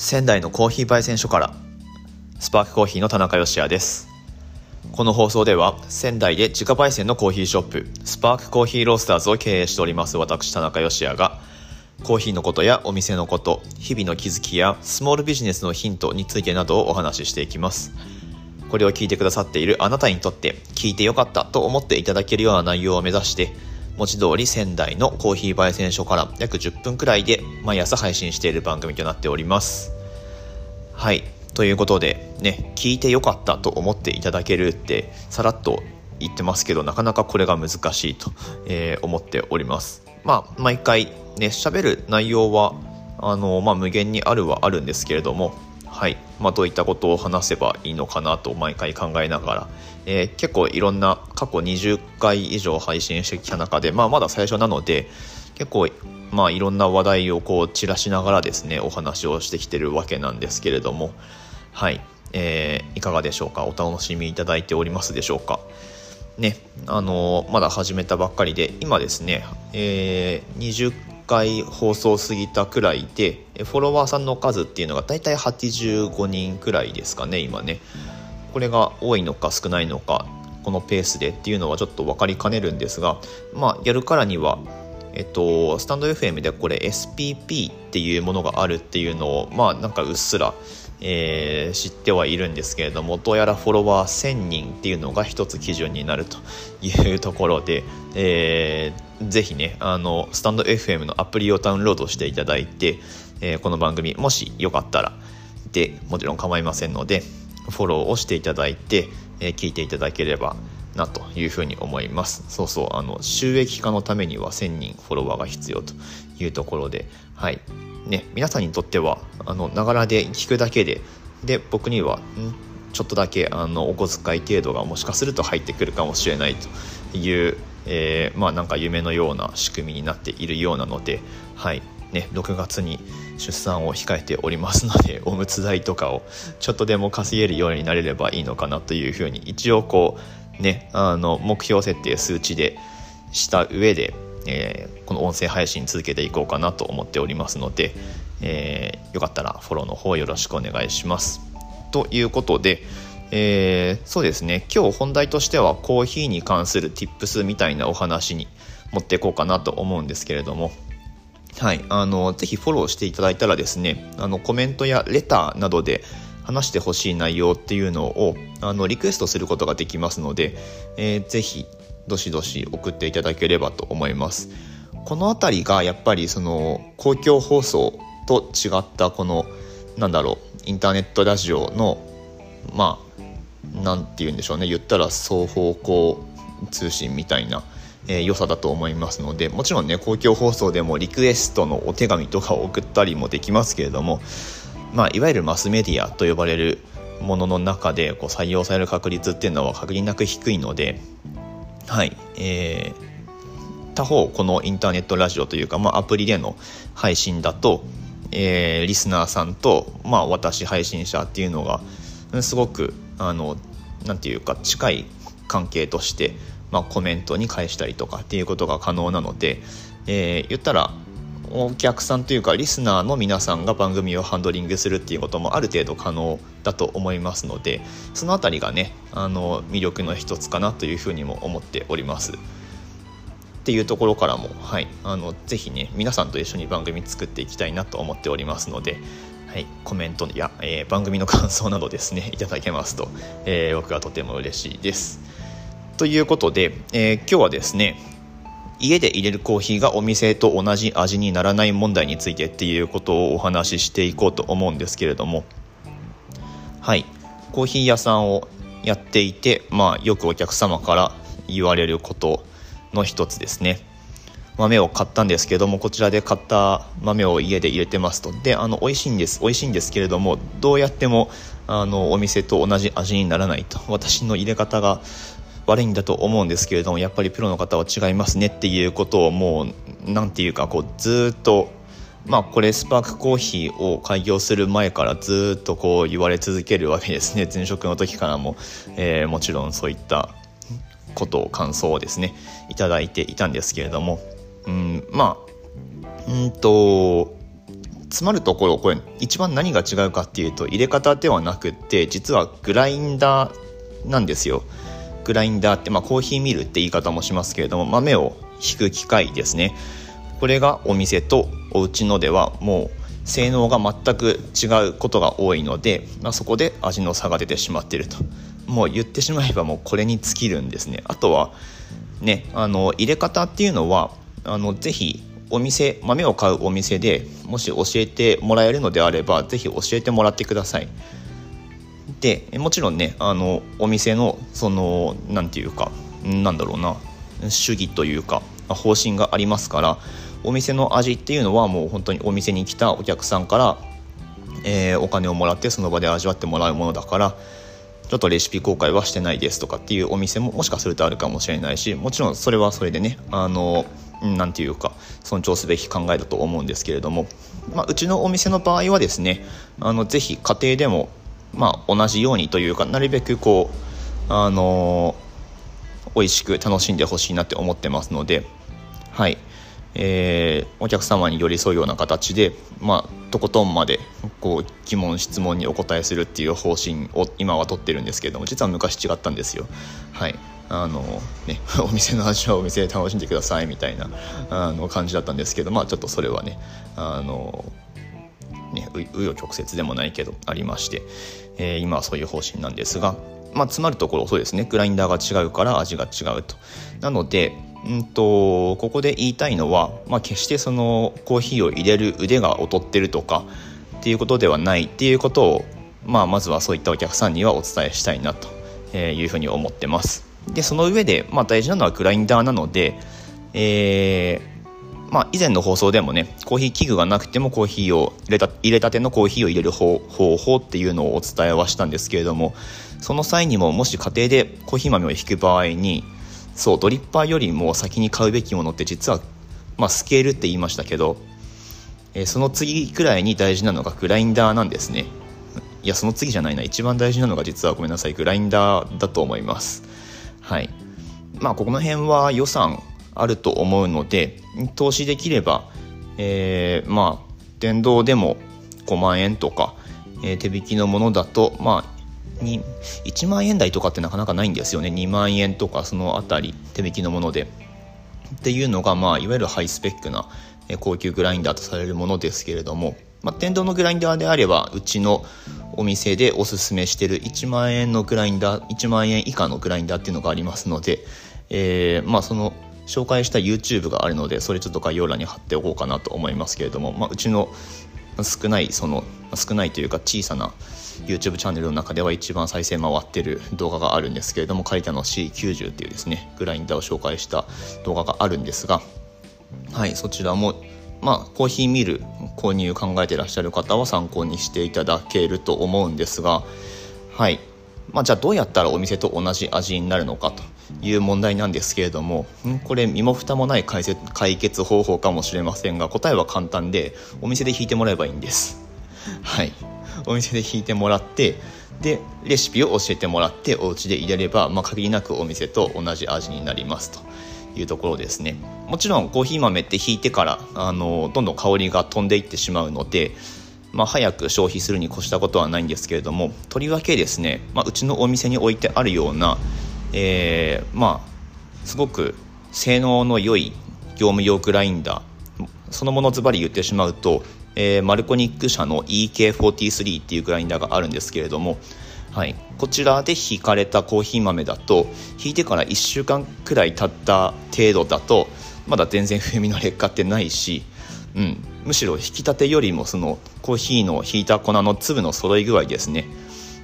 仙台のコーヒー焙煎所から。スパークコーヒーの田中芳也です。この放送では仙台で自家焙煎のコーヒーショップスパークコーヒーロースターズを経営しております私田中芳也がコーヒーのことやお店のこと日々の気づきやスモールビジネスのヒントについてなどをお話ししていきます。これを聞いてくださっているあなたにとって聞いてよかったと思っていただけるような内容を目指して文字通り仙台のコーヒー焙煎所から約10分くらいで毎朝配信している番組となっております。はい。ということでね聞いてよかったと思っていただけるってさらっと言ってますけどなかなかこれが難しいと、えー、思っております。まあ毎回ね喋る内容はあの、まあ、無限にあるはあるんですけれどもはい、まあ、どういったことを話せばいいのかなと毎回考えながら、えー、結構いろんな過去20回以上配信してきた中で、まあ、まだ最初なので結構まあいろんな話題をこう散らしながらですねお話をしてきてるわけなんですけれども。はい、えー、いかがでしょうか？お楽しみいただいておりますでしょうか？ね。あのー、まだ始めたばっかりで今ですね、えー、20回放送過ぎたくらいでフォロワーさんの数っていうのが大体85人くらいですかね今ね。これが多いのか少ないのかこのペースでっていうのはちょっと分かりかねるんですがまあやるからにはえっと、スタンド FM でこれ SPP っていうものがあるっていうのをまあなんかうっすら、えー、知ってはいるんですけれどもどうやらフォロワー1000人っていうのが一つ基準になるというところで、えーぜひね、あの、スタンド FM のアプリをダウンロードしていただいて、えー、この番組、もしよかったら、で、もちろん構いませんので、フォローをしていただいて、えー、聞いていただければなというふうに思います。そうそう、あの、収益化のためには1000人フォロワーが必要というところで、はい。ね、皆さんにとっては、あの、ながらで聞くだけで、で、僕には、んちょっとだけあのお小遣い程度がもしかすると入ってくるかもしれないという、えー、まあなんか夢のような仕組みになっているようなので、はいね、6月に出産を控えておりますので おむつ代とかをちょっとでも稼げるようになれればいいのかなというふうに一応こうねあの目標設定数値でした上で、えー、この音声配信続けていこうかなと思っておりますので、えー、よかったらフォローの方よろしくお願いします。ということで、えー、そうですね。今日本題としてはコーヒーに関する tips みたいなお話に持っていこうかなと思うんですけれども。はい、あのぜひフォローしていただいたらですねあのコメントやレターなどで話してほしい内容っていうのをあのリクエストすることができますので、えー、ぜひどしどし送っていただければと思います。この辺りがやっぱりその公共放送と違ったこのなんだろうインターネットラジオのまあ何て言うんでしょうね。言ったら双方向通信みたいな、えー、良さだと思いますのでもちろんね公共放送でもリクエストのお手紙とかを送ったりもできますけれども、まあ、いわゆるマスメディアと呼ばれるものの中でこう採用される確率っていうのは限りなく低いのではいえー、他方このインターネットラジオというか、まあ、アプリでの配信だと、えー、リスナーさんと、まあ、私配信者っていうのがすごくあのなんていうか近い関係として、まあ、コメントに返したりとかっていうことが可能なので、えー、言ったらお客さんというかリスナーの皆さんが番組をハンドリングするっていうこともある程度可能だと思いますのでその辺りがねあの魅力の一つかなというふうにも思っております。っていうところからも、はい、あのぜひね皆さんと一緒に番組作っていきたいなと思っておりますので、はい、コメントや、えー、番組の感想などですね いただけますと、えー、僕はとても嬉しいです。ということで、えー、今日はですね家で入れるコーヒーがお店と同じ味にならない問題についてっていうことをお話ししていこうと思うんですけれどもはいコーヒー屋さんをやっていて、まあ、よくお客様から言われることの一つですね豆を買ったんですけどもこちらで買った豆を家で入れてますと。であの美味しいんです。美味しいんですけれどもどうやってもあのお店と同じ味にならないと。私の入れ方が悪いんだと思うんですけれどもやっぱりプロの方は違いますねっていうことをもう何て言うかこうずっとまあこれスパークコーヒーを開業する前からずっとこう言われ続けるわけですね。前職の時からも、えー、もちろんそういったことを感想をですねいただいていたんですけれども。うんまあうんと詰まるところこれ一番何が違うかっていうと入れ方ではなくって実はグラインダーなんですよ。グラインダーって、まあ、コーヒーミルって言い方もしますけれども豆をひく機械ですね。これがお店とお家のではもう性能が全く違うことが多いので、まあ、そこで味の差が出てしまっていると。もう言ってしまえばもうこれに尽きるんですね。あとはねあの入れ方っていうのはあのぜひお店豆を買うお店でもし教えてもらえるのであればぜひ教えてもらってください。でもちろんねあのお店のその何て言うかなんだろうな主義というか方針がありますからお店の味っていうのはもう本当にお店に来たお客さんから、えー、お金をもらってその場で味わってもらうものだからちょっとレシピ公開はしてないですとかっていうお店ももしかするとあるかもしれないしもちろんそれはそれでねあのなんていうか尊重すべき考えだと思うんですけれども、まあ、うちのお店の場合はですねあのぜひ家庭でも、まあ、同じようにというかなるべくこうあの美味しく楽しんでほしいなって思ってますのではいえー、お客様に寄り添うような形で、まあ、とことんまでこう疑問質問にお答えするっていう方針を今は取ってるんですけれども実は昔違ったんですよ。はいあのね、お店の味はお店で楽しんでくださいみたいなあの感じだったんですけど、まあ、ちょっとそれはねあのね紆余曲折でもないけどありまして、えー、今はそういう方針なんですが、まあ、詰まるところそうですねグラインダーが違うから味が違うと。なのでうんとここで言いたいのは、まあ、決してそのコーヒーを入れる腕が劣ってるとかっていうことではないっていうことを、まあ、まずはそういったお客さんにはお伝えしたいなというふうに思ってます。でその上で、まあ、大事なのはグラインダーなので、えーまあ、以前の放送でもねコーヒー器具がなくてもコーヒーを入れた入れたてのコーヒーを入れる方法っていうのをお伝えはしたんですけれどもその際にももし家庭でコーヒー豆を引く場合にそうドリッパーよりも先に買うべきものって実は、まあ、スケールって言いましたけど、えー、その次くらいに大事なのがグラインダーなんですね。いやその次じゃないな。一番大事なのが実はごめんなさいグラインダーだと思います。はい。まあここの辺は予算あると思うので投資できれば、えー、まあ電動でも5万円とか、えー、手引きのものだとまあ1万円台とかってなかなかないんですよね。2万円とかその辺り手引きのもので。っていうのが、まあ、いわゆるハイスペックな高級グラインダーとされるものですけれども、まあ、電動のグラインダーであればうちのお店でおすすめしてる1万円のグラインダー1万円以下のグラインダーっていうのがありますので、えー、まあその紹介した YouTube があるのでそれちょっと概要欄に貼っておこうかなと思いますけれども、まあ、うちの少ないその少ないというか小さな YouTube チャンネルの中では一番再生回ってる動画があるんですけれどもカリタの C90 っていうですねグラインダーを紹介した動画があるんですがはいそちらもまあコーヒーミル購入考えてらっしゃる方は参考にしていただけると思うんですがはい。まあ、じゃあどうやったらお店と同じ味になるのかという問題なんですけれどもこれ身も蓋もない解解決方法かもしれませんが答えは簡単でお店で引いてもらえばいいんです。はい。お店で引いてもらってでレシピを教えてもらってお家で入れれば、まあ、限りなくお店と同じ味になりますと。いうところですね。もちろんコーヒー豆って引いてからあのどんどん香りが飛んでいってしまうので、まあ、早く消費するに越したことはないんですけれどもとりわけですね、まあ、うちのお店に置いてあるような、えー、まあすごく性能の良い業務用グラインダーそのものズバリ言ってしまうとえー、マルコニック社の EK43 っていうグラインダーがあるんですけれども、はい、こちらで引かれたコーヒー豆だと引いてから1週間くらい経った程度だとまだ全然風味の劣化ってないし、うん、むしろ引き立てよりもそのコーヒーの引いた粉の粒の揃い具合ですね。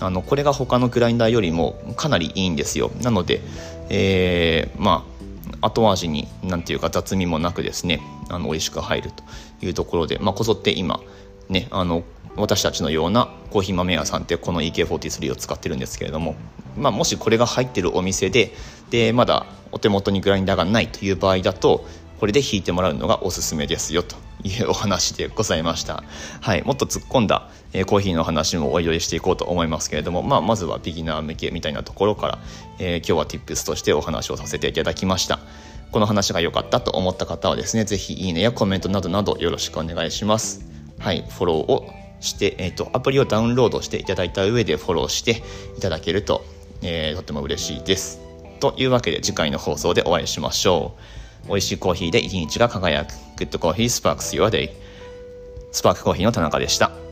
あのこれが他のグラインダーよりもかなりいいんですよ。なので、えー、まあ後味に何ていうか雑味もなくですねあの美味しく入るというところで、まあ、こぞって今ねあの私たちのようなコーヒー豆屋さんってこの EK43 を使ってるんですけれども、まあ、もしこれが入ってるお店ででまだお手元にグラインダーがないという場合だとこれで引いてもらうのがおすすめですよというお話でございました。はい、もっと突っ込んだ、えー、コーヒーの話もおいおいしていこうと思いますけれども、まあ、まずはビギナー向けみたいなところから、えー、今日は Tips としてお話をさせていただきました。この話が良かったと思った方はですね、ぜひいいねやコメントなどなどよろしくお願いします。はい、フォローをして、えっ、ー、と、アプリをダウンロードしていただいた上でフォローしていただけると、えー、とっても嬉しいです。というわけで次回の放送でお会いしましょう。美味しいコーヒーで一日が輝く。グッドコーヒースパークス Your Day。スパークコーヒーの田中でした。